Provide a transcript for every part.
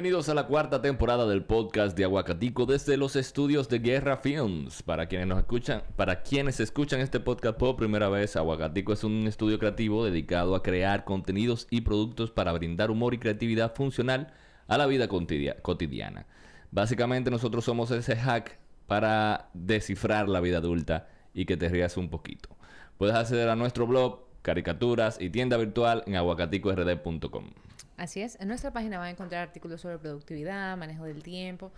Bienvenidos a la cuarta temporada del podcast de Aguacatico desde los estudios de Guerra Films. Para quienes nos escuchan, para quienes escuchan este podcast por primera vez, Aguacatico es un estudio creativo dedicado a crear contenidos y productos para brindar humor y creatividad funcional a la vida cotidiana. Básicamente nosotros somos ese hack para descifrar la vida adulta y que te rías un poquito. Puedes acceder a nuestro blog, caricaturas y tienda virtual en aguacaticord.com. Así es, en nuestra página van a encontrar artículos sobre productividad, manejo del tiempo,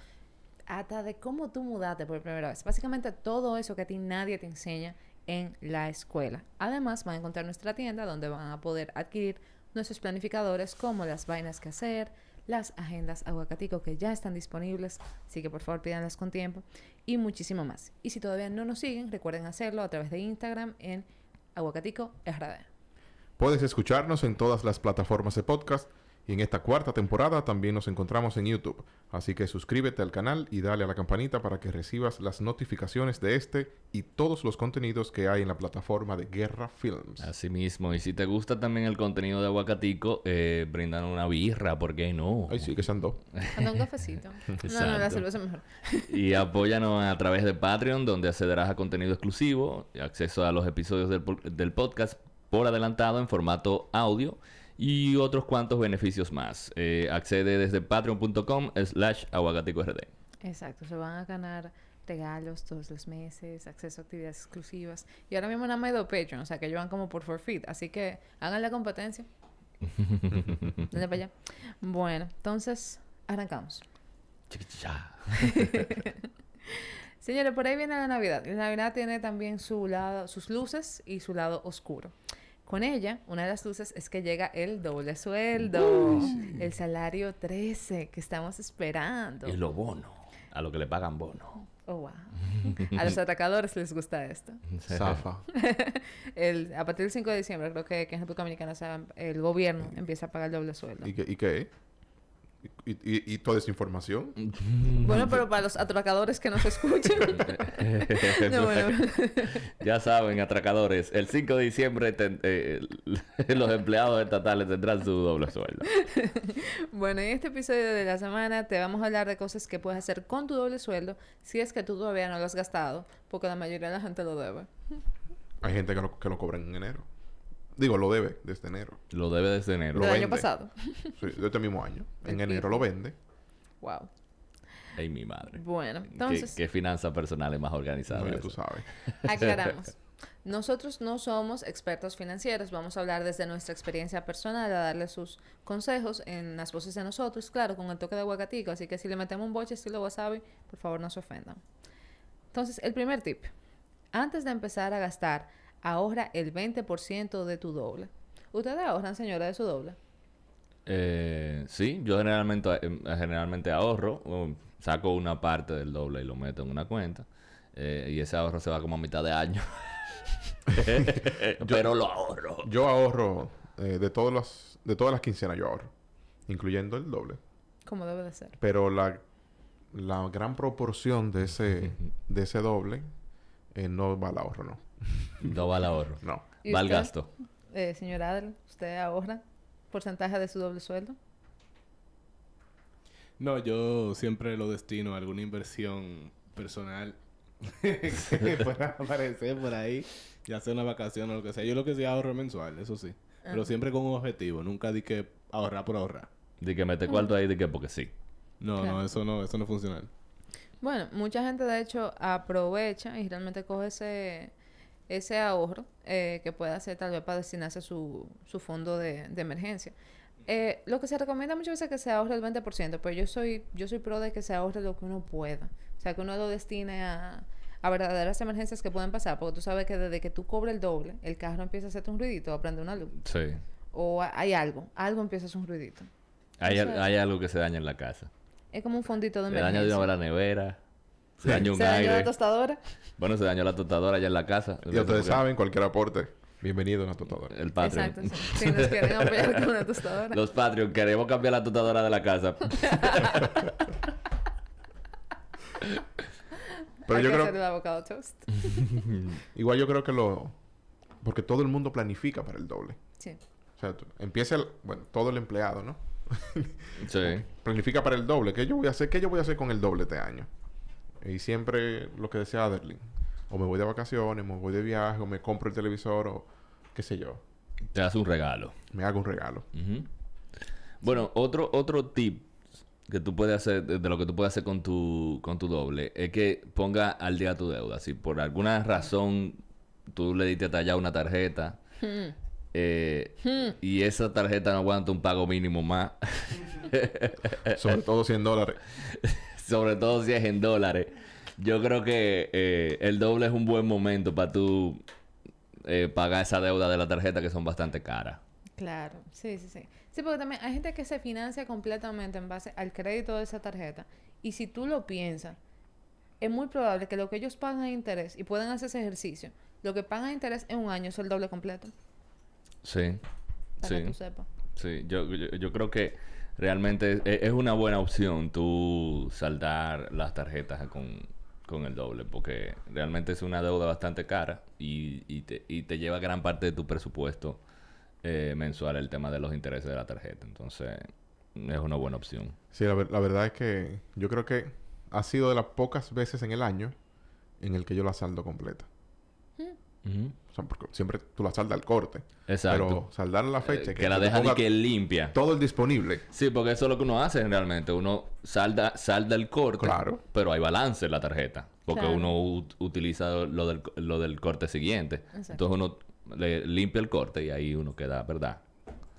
hasta de cómo tú mudaste por primera vez. Básicamente todo eso que a ti nadie te enseña en la escuela. Además, van a encontrar nuestra tienda donde van a poder adquirir nuestros planificadores como las vainas que hacer, las agendas aguacatico que ya están disponibles, así que por favor pídanlas con tiempo y muchísimo más. Y si todavía no nos siguen, recuerden hacerlo a través de Instagram en aguacatico. Puedes escucharnos en todas las plataformas de podcast y en esta cuarta temporada también nos encontramos en YouTube. Así que suscríbete al canal y dale a la campanita para que recibas las notificaciones de este y todos los contenidos que hay en la plataforma de Guerra Films. Asimismo, y si te gusta también el contenido de Aguacatico, eh, brindan una birra, ¿por qué no? Ay, sí, que se andó. Anda un cafecito. no, no, la cerveza mejor. y apóyanos a través de Patreon, donde accederás a contenido exclusivo, acceso a los episodios del, del podcast por adelantado en formato audio y otros cuantos beneficios más. Eh, accede desde patreon.com slash aguacaticord. Exacto, se van a ganar regalos todos los meses, acceso a actividades exclusivas. Y ahora mismo nada más de Patreon, o sea que ellos van como por forfeit. Así que hagan la competencia. Dale para allá. Bueno, entonces arrancamos. Señores, por ahí viene la Navidad. La Navidad tiene también su lado, sus luces y su lado oscuro. Con ella, una de las luces es que llega el doble sueldo, el salario 13 que estamos esperando. Y lo bono, a lo que le pagan bono. Oh, wow. A los atacadores les gusta esto. Zafa. el, a partir del 5 de diciembre, creo que, que en República Dominicana el gobierno empieza a pagar el doble sueldo. ¿Y qué? ¿Y qué? ¿Y, y, toda esa información? Bueno, pero para los atracadores que nos escuchan. ya saben, atracadores, el 5 de diciembre eh, los empleados estatales tendrán su doble sueldo. bueno, en este episodio de la semana te vamos a hablar de cosas que puedes hacer con tu doble sueldo si es que tú todavía no lo has gastado, porque la mayoría de la gente lo debe. Hay gente que lo, que lo cobra en enero. Digo, lo debe desde enero. Lo debe desde enero. ¿Del año pasado? Sí, de este mismo año. En enero lo vende. Wow. Ay, mi madre. Bueno, entonces... ¿Qué, finanzas personales más organizadas? No, tú sabes. Aclaramos. Nosotros no somos expertos financieros, vamos a hablar desde nuestra experiencia personal, a darle sus consejos en las voces de nosotros, claro, con el toque de aguacatico, así que si le metemos un boche estilo wasabi, por favor no se ofendan. Entonces, el primer tip, antes de empezar a gastar, ahorra el 20% de tu doble. ¿Ustedes ahorran, señora, de su doble? Eh, sí, yo generalmente, eh, generalmente ahorro, saco una parte del doble y lo meto en una cuenta. Eh, y ese ahorro se va como a mitad de año. Pero lo ahorro. Yo ahorro eh, de, todas las, de todas las quincenas, yo ahorro, incluyendo el doble. Como debe de ser. Pero la, la gran proporción de ese, de ese doble no va al ahorro, no. No va al ahorro. No. Va al gasto. Eh, señora Adel, ¿usted ahorra porcentaje de su doble sueldo? No, yo siempre lo destino a alguna inversión personal que pueda aparecer por ahí, ya sea una vacación o lo que sea. Yo lo que sí ahorro mensual, eso sí. Pero siempre con un objetivo, nunca di que ahorrar por ahorrar. Di que mete cuarto ahí, di que porque sí. No, no, eso no, eso no funciona. Bueno, mucha gente de hecho aprovecha y realmente coge ese ese ahorro eh, que pueda hacer tal vez para destinarse a su, su fondo de, de emergencia. Eh, lo que se recomienda muchas veces es que se ahorre el 20%, pero yo soy, yo soy pro de que se ahorre lo que uno pueda. O sea, que uno lo destine a, a verdaderas emergencias que pueden pasar, porque tú sabes que desde que tú cobres el doble, el carro empieza a hacerte un ruidito, a prender una luz. Sí. O hay algo, algo empieza a hacer un ruidito. Hay, hay algo que se daña en la casa. Es como un fondito de Se emergencia. daña de una nevera. Se daña un ¿Se dañó la tostadora? Bueno, se dañó la tostadora allá en la casa. Y ustedes saben, cualquier aporte, bienvenido a una tostadora. El Patreon. Exacto. sí. Si nos quieren apoyar con una tostadora. Los Patreon, queremos cambiar la tostadora de la casa. Pero Hay yo que creo... hacer el avocado toast. Igual yo creo que lo... Porque todo el mundo planifica para el doble. Sí. O sea, tú- empieza el... Bueno, todo el empleado, ¿no? Sí. Planifica para el doble. ¿Qué yo voy a hacer? ¿Qué yo voy a hacer con el doble este año? Y siempre lo que decía Aderlin. O me voy de vacaciones, me voy de viaje, o me compro el televisor, o qué sé yo. Te hace un regalo. Me hago un regalo. Bueno, otro, otro tip que tú puedes hacer, de de lo que tú puedes hacer con tu, con tu doble, es que ponga al día tu deuda. Si por alguna razón tú le diste allá una tarjeta eh, y esa tarjeta no aguanta un pago mínimo más, Sobre todo 100 dólares. sobre todo si es en dólares, yo creo que eh, el doble es un buen momento para tú eh, pagar esa deuda de la tarjeta que son bastante caras. Claro, sí, sí, sí. Sí, porque también hay gente que se financia completamente en base al crédito de esa tarjeta. Y si tú lo piensas, es muy probable que lo que ellos pagan en interés y pueden hacer ese ejercicio, lo que pagan en interés en un año es el doble completo. Sí. Para que Sí. tú sepas. Sí, yo, yo, yo creo que realmente es, una buena opción tú saldar las tarjetas con, con el doble, porque realmente es una deuda bastante cara y, y, te, y te lleva gran parte de tu presupuesto eh, mensual el tema de los intereses de la tarjeta. Entonces, es una buena opción. Sí, la, la verdad es que yo creo que ha sido de las pocas veces en el año en el que yo la saldo completa. Ujú. O sea, porque siempre tú la saldas al corte. Exacto. Pero saldar la fecha. Eh, que la deja de ponga que limpia. Todo el disponible. Sí, porque eso es lo que uno hace realmente. Uno salda, salda el corte, Claro. pero hay balance en la tarjeta. Porque Claro. uno ut- utiliza lo del, lo del corte siguiente. Exacto. Entonces uno le limpia el corte y ahí uno queda, ¿verdad?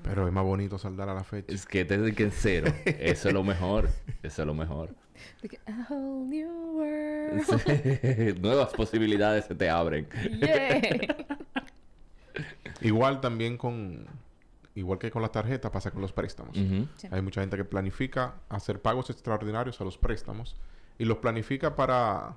Pero es más bonito saldar a la fecha. Es que te dediquen cero. Eso es lo mejor. Eso es lo mejor. Que, a whole new world. Sí. Nuevas posibilidades se te abren. Yeah. Igual también con... Igual que con las tarjetas pasa con los préstamos. Sí. Hay mucha gente que planifica hacer pagos extraordinarios a los préstamos y los planifica para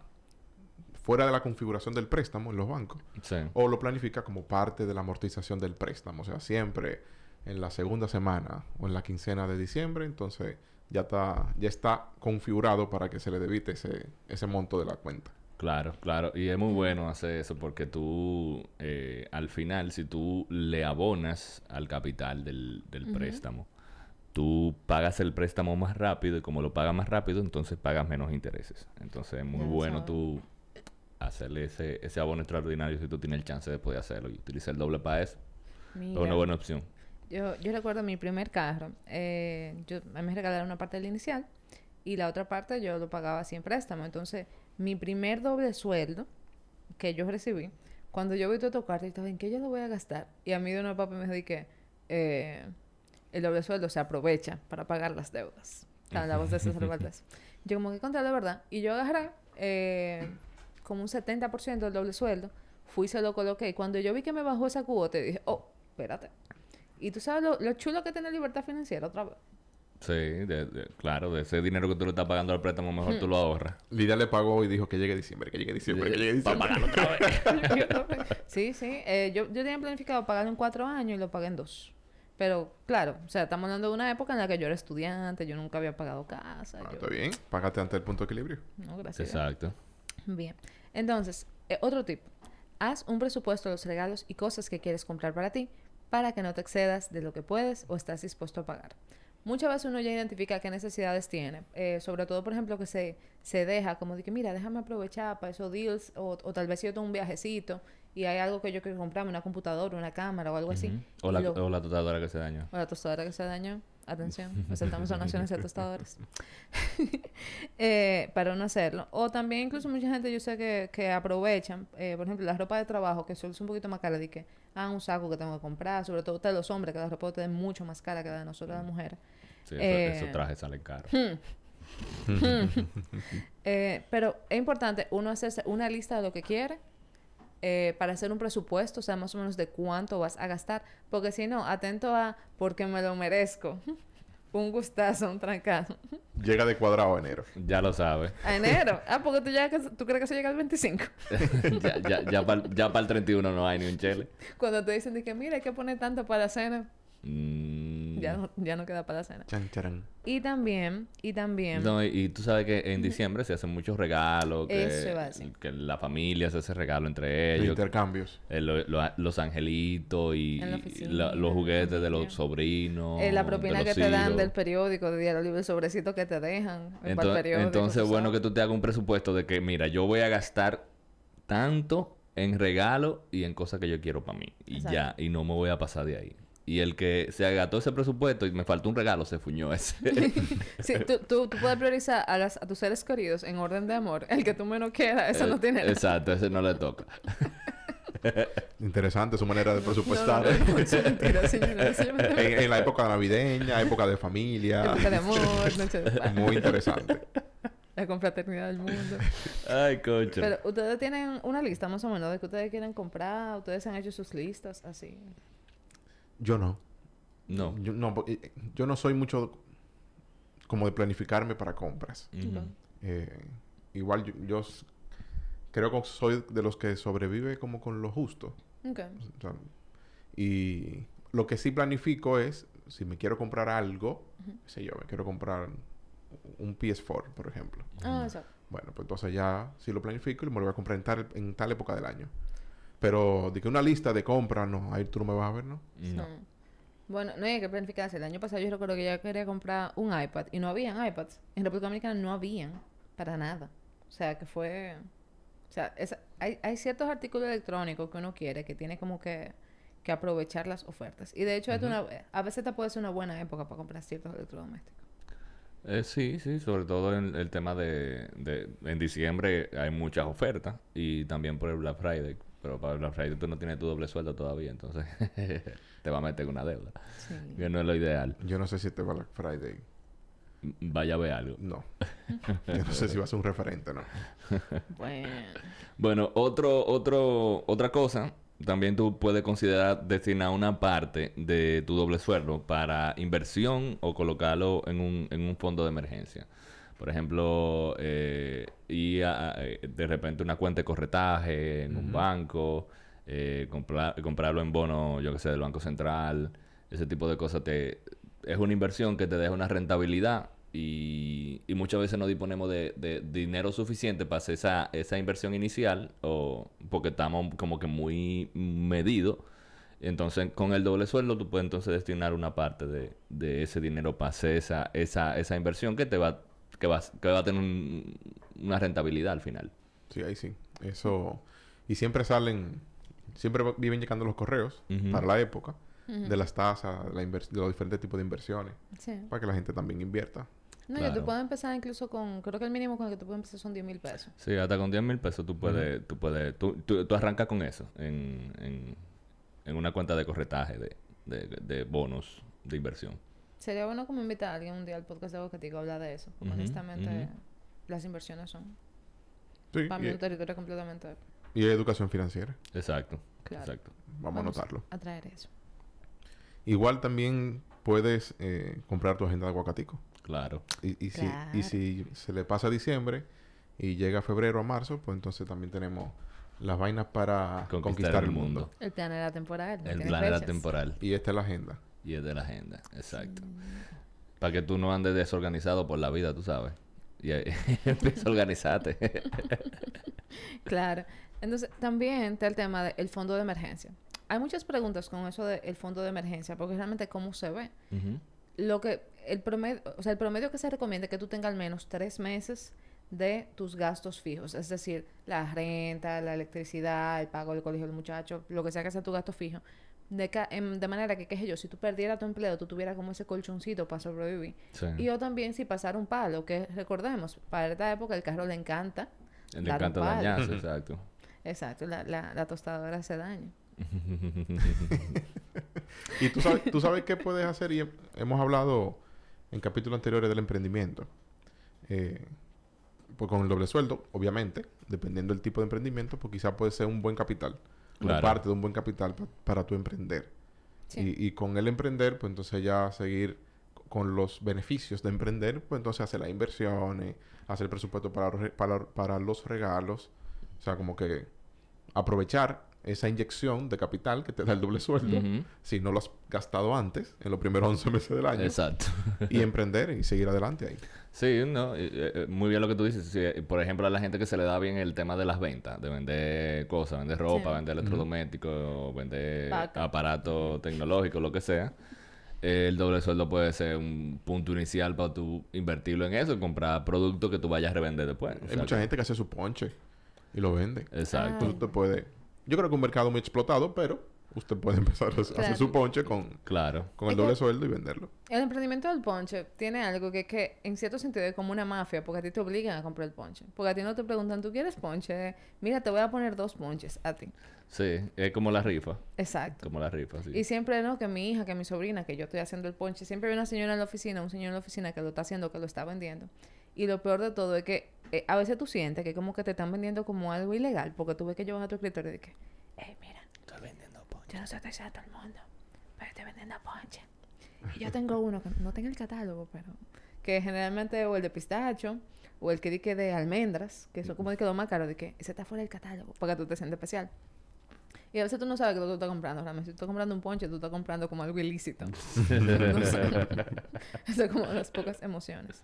fuera de la configuración del préstamo en los bancos Sí. o lo planifica como parte de la amortización del préstamo, o sea, siempre en la segunda semana o en la quincena de diciembre, entonces ya está ya está configurado para que se le debite ese ese monto de la cuenta. Claro, claro. Y es muy bueno hacer eso porque tú, eh, al final, si tú le abonas al capital del, del préstamo, tú pagas el préstamo más rápido y como lo pagas más rápido, entonces pagas menos intereses. Entonces es muy Ya bueno sabes. tú hacerle ese, ese abono extraordinario si tú tienes el chance de poder hacerlo y utilizar el doble para eso. Es una buena opción. Yo, yo recuerdo mi primer carro. eh, yo, a mí me regalaron una parte del inicial y la otra parte yo lo pagaba en préstamo. Entonces, mi primer doble sueldo que yo recibí, cuando yo vi todo tocar, estaba, ¿en qué yo lo voy a gastar? Y a mí de una papá me dijo que eh, el doble sueldo se aprovecha para pagar las deudas. Está la voz de César Valdés. Yo como que contra la verdad. Y yo agarré eh, como un 70% del doble sueldo. Fui, se lo coloqué. Y cuando yo vi que me bajó esa cuota, dije, oh, espérate. Y tú sabes lo, lo chulo que tiene libertad financiera otra vez. Sí, de- de- claro, de ese dinero que tú le estás pagando al préstamo, mejor tú lo ahorras. Lidia le pagó y dijo que llegue diciembre, que llegue diciembre, que llegue Para diciembre. pagarlo otra vez. sí, sí. eh, yo, yo tenía planificado pagarlo en cuatro años y lo pagué en dos. Pero, claro, o sea, estamos hablando de una época en la que yo era estudiante, yo nunca había pagado casa. Ah, yo- está bien, págate ante el punto de equilibrio. No, gracias. Exacto. Bien. Entonces, eh, otro tip. Haz un presupuesto de los regalos y cosas que quieres comprar para ti para que no te excedas de lo que puedes o estás dispuesto a pagar. Muchas veces uno ya identifica qué necesidades tiene. eh, sobre todo, por ejemplo, que se, se deja como de que, mira, déjame aprovechar para esos deals o, o tal vez si yo tengo un viajecito y hay algo que yo quiero comprarme, una computadora, una cámara o algo así. O, la, lo- o la tostadora que se dañó. o la tostadora que se dañó. Atención, aceptamos donaciones de tostadores. eh, para no hacerlo. O también incluso mucha gente yo sé que, que aprovechan, eh, por ejemplo, la ropa de trabajo, que suele ser un poquito más cara, de que, ah, un saco que tengo que comprar, sobre todo ustedes los hombres, que la ropa de ustedes es mucho más cara que la de nosotros las mujeres. Sí, eso- Eh, esos trajes salen caros. Eh, pero es importante uno hacerse una lista de lo que quiere eh, para hacer un presupuesto, o sea, más o menos de cuánto vas a gastar. Porque si no, atento a porque me lo merezco. un gustazo, un trancazo. Llega de cuadrado a enero. Ya lo sabes. A enero. Ah, porque tú, ya, tú crees que se llega al 25. ya ya, ya para ya el 31 no hay ni un chele. Cuando te dicen de que, mira, hay que poner tanto para la cena. Mm, ya, no, ya no queda para la cena. Chan, charan. Y también, y también... No, y, y tú sabes que en diciembre se hacen muchos regalos, que, Eso la familia se hace regalo entre ellos, intercambios. eh, lo- lo- los angelitos y, la- los juguetes de los sobrinos. Eh, la de propina que te dan del periódico, de Diario Libre, el sobrecito que te dejan. para el Entonces, periódico, entonces bueno sabes. que tú te hagas un presupuesto de que, mira, yo voy a gastar tanto en regalo y en cosas que yo quiero para mí. Y Exacto. ya, y no me voy a pasar de ahí. Y el que se agotó ese presupuesto y me faltó un regalo, se fuñó ese. Sí, tú, tú, tú puedes priorizar a, las, a tus seres queridos en orden de amor. El que tú menos quieras, eso no tiene nada. Exacto, ese no le toca. Interesante su manera de No, presupuestar. no, no, es mentira, señora. en, en la época navideña, época de familia. Época de amor, noche de paz, Muy interesante. la confraternidad del mundo. Ay, coche. Pero ustedes tienen una lista más o menos de que ustedes quieren comprar. Ustedes han hecho sus listas así. Yo no. No. Yo no, porque yo no soy mucho como de planificarme para compras. Eh, igual yo, yo creo que soy de los que sobrevive como con lo justo. Ok. O sea, y lo que sí planifico es, si me quiero comprar algo, sé yo, me quiero comprar un PS4, por ejemplo. Ah, exacto. Bueno, pues entonces ya sí lo planifico y me lo voy a comprar en tal, en tal época del año. Pero de que una lista de compras, no, ahí tú no me vas a ver, ¿no? No. No. Bueno, no hay que planificarse. El año pasado yo recuerdo que yo quería comprar un iPad y no habían iPads. En República Dominicana no habían para nada. O sea, que fue... O sea, esa- hay, hay ciertos artículos electrónicos que uno quiere que tiene como que, que aprovechar las ofertas. Y de hecho, es una, a veces te puede ser una buena época para comprar ciertos electrodomésticos. Eh, sí, sí, sobre todo en el tema de, de... En diciembre hay muchas ofertas y también por el Black Friday. Pero para Black Friday tú no tienes tu doble sueldo todavía, entonces te va a meter una deuda. Sí. Que no es lo ideal. Yo no sé si este Black Friday. Vaya a ver algo. No. Yo no sé si va a ser un referente, ¿no? Bueno. Bueno, otro, otro, otra cosa, también tú puedes considerar destinar una parte de tu doble sueldo para inversión o colocarlo en un, en un fondo de emergencia. Por ejemplo, eh, y a- a- eh, de repente una cuenta de corretaje en un banco, eh, comprar- comprarlo en bono, yo que sé, del Banco Central, ese tipo de cosas te, es una inversión que te deja una rentabilidad y, y muchas veces no disponemos de, de dinero suficiente para hacer esa, esa inversión inicial o porque estamos como que muy medidos. Entonces, con el doble sueldo, tú puedes entonces destinar una parte de, de ese dinero para hacer esa, esa, esa inversión que te va, que va, que va a tener un- una rentabilidad al final. Sí, ahí sí. Eso. Y siempre salen. Siempre viven llegando los correos para la época de las tasas, de, la de los diferentes tipos de inversiones. Sí. Para que la gente también invierta. No, yo Claro. tú puedes empezar incluso con... Creo que el mínimo con el que tú puedes empezar son 10 mil pesos. Sí, hasta con 10 mil pesos tú puedes, tú puedes, tú, tú, tú arrancas con eso en, en, en una cuenta de corretaje de, de, de bonos de inversión. Sería bueno como invitar a alguien un día al podcast de Bocatico a hablar de eso. Porque honestamente, las inversiones son Sí. para mí un Y, territorio completamente y hay educación financiera. Exacto. claro. Exacto. Vamos, a anotarlo. a traer eso. Igual también puedes eh, comprar tu agenda de aguacatico. Claro. Y, y, si, Claro. y si se le pasa diciembre y llega febrero a marzo, pues entonces también tenemos las vainas para conquistar, el mundo. El plan era temporal. no El plan era temporal Y esta es la agenda. Y es de la agenda. Exacto. Para que tú no andes desorganizado por la vida, tú sabes. Y empieza a organizarte. Claro. Entonces, también está el tema del fondo de emergencia. Hay muchas preguntas con eso del fondo de emergencia, porque realmente cómo se ve. Lo que, el promedio, o sea, el promedio que se recomienda es que tú tengas al menos tres meses de tus gastos fijos, es decir, la renta, la electricidad, el pago del colegio del muchacho, lo que sea que sea tu gasto fijo. De, ca- em, de manera que, qué sé yo, si tú perdieras tu empleo, tú tuvieras como ese colchoncito para sobrevivir. Sí. Y yo también, si pasara un palo, que recordemos, para esta época el carro le encanta. Le encanta dañarse, exacto. Exacto, la, la, la tostadora hace daño. Y tú sabes, tú sabes qué puedes hacer y he- hemos hablado en capítulos anteriores del emprendimiento. Eh, pues con el doble sueldo, obviamente, dependiendo del tipo de emprendimiento, pues quizá puede ser un buen capital. Una Claro. parte de un buen capital pa- para tu emprender. Sí. Y, y con el emprender, pues entonces ya seguir con los beneficios de emprender, pues entonces hacer las inversiones, hacer el presupuesto para, los re- para, para los regalos. O sea, como que aprovechar esa inyección de capital que te da el doble sueldo si no lo has gastado antes, en los primeros 11 meses del año, Exacto. y emprender y seguir adelante ahí. Sí, no, eh, eh, muy bien lo que tú dices. Sí, eh, por ejemplo, a la gente que se le da bien el tema de las ventas, de vender cosas, vender ropa, Sí. vender electrodomésticos, vender aparatos tecnológicos, lo que sea. eh, el doble sueldo puede ser un punto inicial para tú invertirlo en eso y comprar productos que tú vayas a revender después. O Hay sea, mucha gente que hace su ponche y lo vende. Exacto. Entonces usted puede... Yo creo que un mercado muy explotado, pero usted puede empezar a hacer su ponche con, Claro. con el Es que- doble sueldo y venderlo. El emprendimiento del ponche tiene algo que, que en cierto sentido es como una mafia, porque a ti te obligan a comprar el ponche. Porque a ti no te preguntan, ¿tú quieres ponche? Mira, te voy a poner dos ponches a ti. Sí, es como la rifa. Exacto. Como la rifa, sí. Y siempre, ¿no? Que mi hija, que mi sobrina, que yo estoy haciendo el ponche, siempre hay una señora en la oficina, un señor en la oficina que lo está haciendo, que lo está vendiendo. Y lo peor de todo es que eh, a veces tú sientes que como que te están vendiendo como algo ilegal, porque tú ves que llevan a tu escritorio y de que, hey, mira, Estoy vendiendo ponche. yo no soy a todo el mundo, pero estoy vendiendo ponche. Y yo tengo uno que no tengo el catálogo, pero que generalmente o el de pistacho o el que di que de almendras, que son como de que lo más caro, de que ese está fuera del catálogo, para que tú te sientas especial. Y a veces tú no sabes que lo que tú estás comprando. Realmente, si tú estás comprando un ponche, tú estás comprando como algo ilícito. no sé. Eso es como las pocas emociones.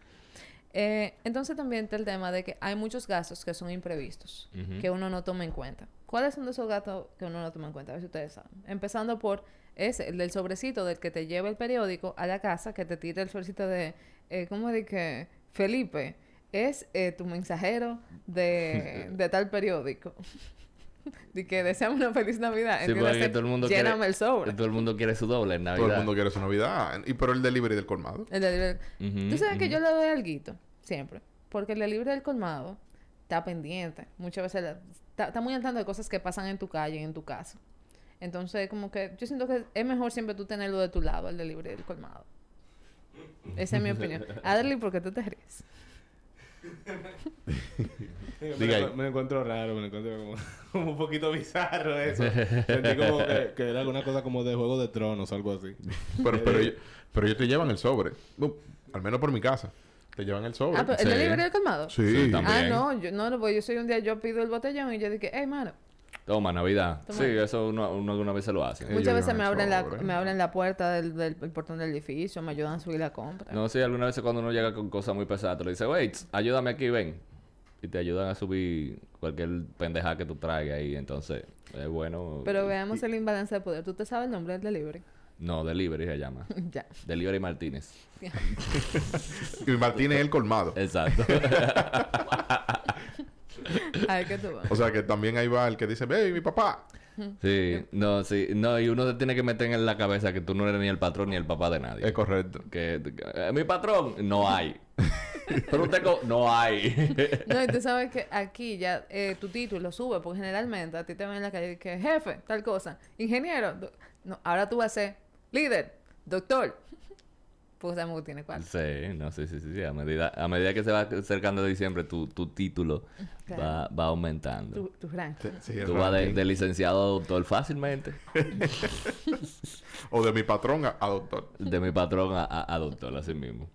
Eh, entonces también está el tema de que hay muchos gastos que son imprevistos, que uno no toma en cuenta. ¿Cuáles son de esos gastos que uno no toma en cuenta? A ver si ustedes saben. Empezando por ese, el del sobrecito del que te lleva el periódico a la casa, que te tira el sobrecito de, eh, ¿cómo de que? Felipe, es eh, tu mensajero de, de tal periódico. de que deseamos una feliz Navidad. Sí, porque todo el mundo lléname quiere, el sobre. Todo el mundo quiere su doble en Navidad. Todo el mundo quiere su Navidad. Y pero el delivery del colmado. El delivery. Tú sabes que yo le doy alguito, siempre. Porque el delivery del colmado está pendiente. Muchas veces la- está, está muy al tanto de cosas que pasan en tu calle, en tu casa. Entonces, como que yo siento que es mejor siempre tú tenerlo de tu lado, el delivery del colmado. Esa es mi opinión. Adley, ¿por qué tú te ríes? Me, me encuentro raro, me lo encuentro como, como un poquito bizarro eso. Sentí como que, que era alguna cosa como de Juego de Tronos o algo así. Pero, pero, ellos- pero ellos te llevan el sobre. Al menos por mi casa. Te llevan el sobre. Ah, pero Sí. el delivery del colmado. Sí. Sí, también. Ah, no, yo no, pues yo soy un día, yo pido el botellón y yo dije, hey, mano. Toma, Navidad. Toma. Sí, eso uno, uno alguna vez se lo hace. Ellos Muchas veces me abren, la, me abren la puerta del, del, del portón del edificio, me ayudan a subir la compra. No, sí, algunas veces cuando uno llega con cosas muy pesadas, te lo dice, wait, ayúdame aquí, ven. Y te ayudan a subir cualquier pendeja que tú traigas ahí. Entonces, es bueno. Pero veamos el imbalance de poder. ¿Tú te sabes el nombre del delivery? No, Delivery se llama. ya. Delivery Martínez. Y Martínez es el colmado. Exacto. A ver qué tú vas. O sea que también ahí va el que dice, hey, mi papá. sí, no, sí. No, y uno se tiene que meter en la cabeza que tú no eres ni el patrón ni el papá de nadie. Es correcto. que, que, eh, mi patrón, no hay. Pero usted, no hay. No, y tú sabes que aquí ya eh, tu título sube, porque generalmente a ti te ven en la calle que jefe, tal cosa, ingeniero. No, ahora tú vas a ser líder, doctor. Pues sabemos que tiene cuál. Sí, no, sí, sí, sí, sí. A medida, a medida que se va acercando diciembre, tu, tu título Claro. va, va aumentando. Tu, tu ranking. Sí, Tú vas de, de licenciado a doctor fácilmente. O de mi patrón a, a doctor. De mi patrón a, a- a doctor, así mismo.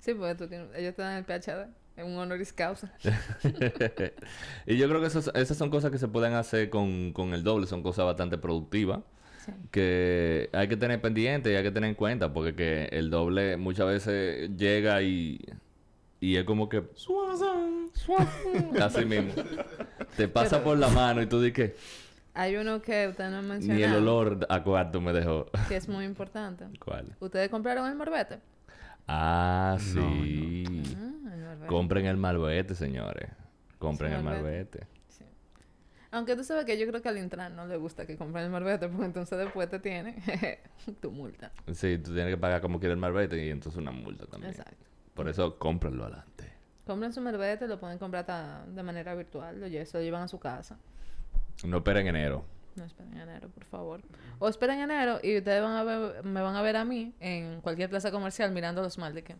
Sí, porque tú tienes, ellos te dan el PhD, en un honoris causa. y yo creo que esos- esas son cosas que se pueden hacer con, con el doble. Son cosas bastante productivas. Sí. que hay que tener pendiente y hay que tener en cuenta porque que el doble muchas veces llega y, y es como que así mismo te pasa Pero- por la mano y tú dices que Hay uno que usted no ha mencionado, ni el olor a cuarto me dejó que es muy importante. ¿cuál? ¿Ustedes compraron el morbete? ah sí Ah, el morbete. compren el malvete señores compren Sí, el malvete. Aunque tú sabes que yo creo que al Intran no le gusta que compren el morbete, porque entonces después te tiene tu multa. sí tú tienes que pagar como quiera el malvete y entonces una multa también Exacto. por eso cómprenlo adelante Compran su morbete, lo pueden comprar ta- de manera virtual, lo, lle- se lo llevan a su casa. no esperen enero No esperen enero, por favor. O esperen enero y ustedes van a ver, me van a ver a mí en cualquier plaza comercial mirando los mal de que.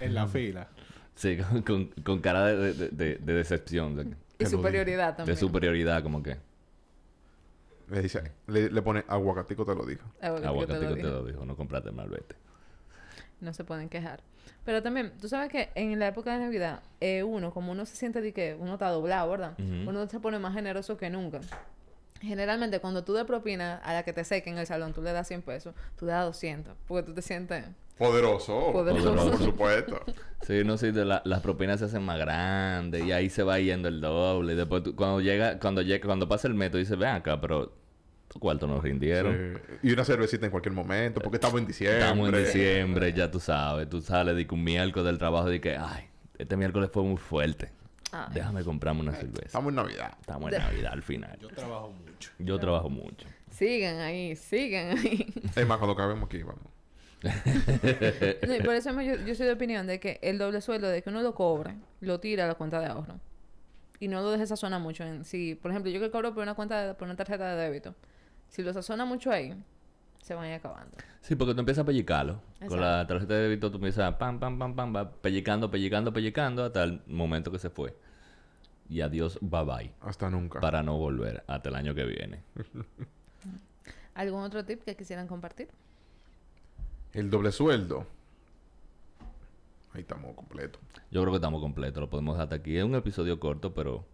En la fila. sí con, con, con cara de, de, de- de decepción de- Y superioridad De también. superioridad, como que. Le dice, le, le pone aguacatico te lo dijo. Aguacatico te lo te dije. lo dijo, no compraste malvete. no se pueden quejar. Pero también, tú sabes que en la época de Navidad, eh, uno, como uno se siente de que uno está doblado, ¿verdad? Uno se pone más generoso que nunca. Generalmente, cuando tú de propina a la que te seque en el salón, tú le das 100 pesos, tú le das 200, porque tú te sientes... Poderoso. Poderoso. Por supuesto. Sí, no sé, de la- las propinas se hacen más grandes y ahí se va yendo el doble. Y después tú- cuando llega, cuando llega, cuando pasa el método, dices, ven acá, pero tu cuarto nos rindieron. Sí. Y una cervecita en cualquier momento, porque estamos en diciembre. Estamos en diciembre, ya tú sabes. Tú sales de que un miércoles del trabajo y que, ay, este miércoles fue muy fuerte. Ay. Déjame comprarme una cerveza. Estamos en Navidad. Estamos en Navidad al final. Yo trabajo mucho. Yo trabajo mucho. Sigan ahí, sigan ahí. Es más, cuando acabemos aquí, vamos. No, y por eso yo, yo soy de opinión de que el doble sueldo, de que uno lo cobre, lo tira a la cuenta de ahorro. Y no lo deje sazonar mucho. En, si, por ejemplo, yo que cobro por una cuenta, de- por una tarjeta de débito, si lo sazona mucho ahí, se van a ir acabando. Sí, porque tú empiezas a pellicarlo. Con la tarjeta de débito tú empiezas pam, pam, pam, pam, va pellicando, pellicando, pellicando hasta el momento que se fue. Y adiós, bye bye. Hasta nunca. Para no volver hasta el año que viene. ¿Algún otro tip que quisieran compartir? El doble sueldo. Ahí estamos completos. Yo creo que estamos completos, lo podemos dejar hasta aquí. Es un episodio corto, pero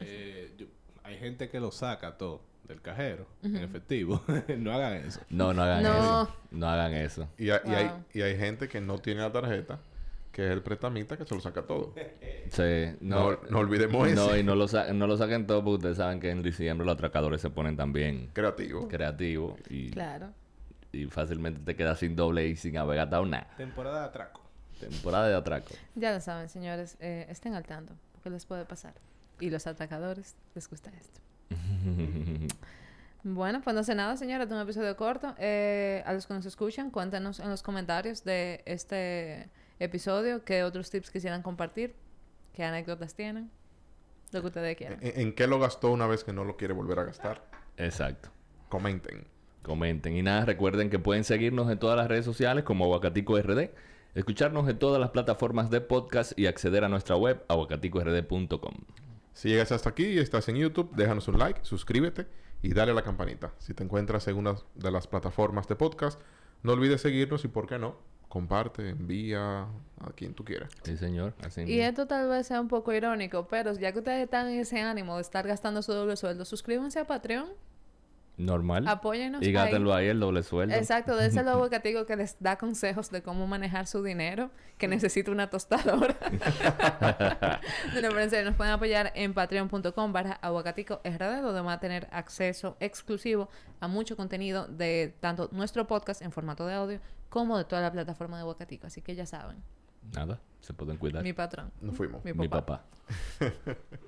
Eh, yo- hay gente que lo saca todo del cajero en efectivo. no hagan eso. no, no hagan No. eso. No hagan eso. Y, hay- y hay, Wow. y hay gente que no tiene la tarjeta, que es el prestamista que se lo saca todo. Sí, No, no, no olvidemos no, eso. y no lo, sa- no lo saquen todo porque ustedes saben que en diciembre los atracadores se ponen también Creativo. creativos y, Claro. Y fácilmente te quedas sin doble y sin haber gastado nada. Temporada de atraco. Temporada de atraco. Ya lo saben, señores. eh, estén al tanto, porque les puede pasar. Y los atacadores les gusta esto. Bueno, pues no sé nada, señora. Es un episodio corto. Eh, a los que nos escuchan, cuéntanos en los comentarios de este episodio qué otros tips quisieran compartir, qué anécdotas tienen, lo que ustedes quieran. ¿En, en qué lo gastó una vez que no lo quiere volver a gastar? Exacto. Comenten. Comenten. Y nada, recuerden que pueden seguirnos en todas las redes sociales como Aguacatico RD, escucharnos en todas las plataformas de podcast y acceder a nuestra web aguacaticord.com. Si llegas hasta aquí y estás en YouTube, déjanos un like, suscríbete y dale a la campanita. Si te encuentras en una de las plataformas de podcast, no olvides seguirnos y, ¿por qué no? Comparte, envía a quien tú quieras. Sí, señor. Así Y esto tal vez sea un poco irónico, pero ya que ustedes están en ese ánimo de estar gastando su doble sueldo, suscríbanse a Patreon, Normal. apóyennos. Y ahí. gátenlo ahí el doble sueldo. Exacto, de ese lobo que te digo que les da consejos de cómo manejar su dinero, que necesita una tostadora. no, pero en serio, nos pueden apoyar en patreon.com barra aguacatico RD, donde van a tener acceso exclusivo a mucho contenido de tanto nuestro podcast en formato de audio como de toda la plataforma de Aguacatico. Así que ya saben, Nada, se pueden cuidar. mi patrón. Nos fuimos. Mi Mi papá. papá.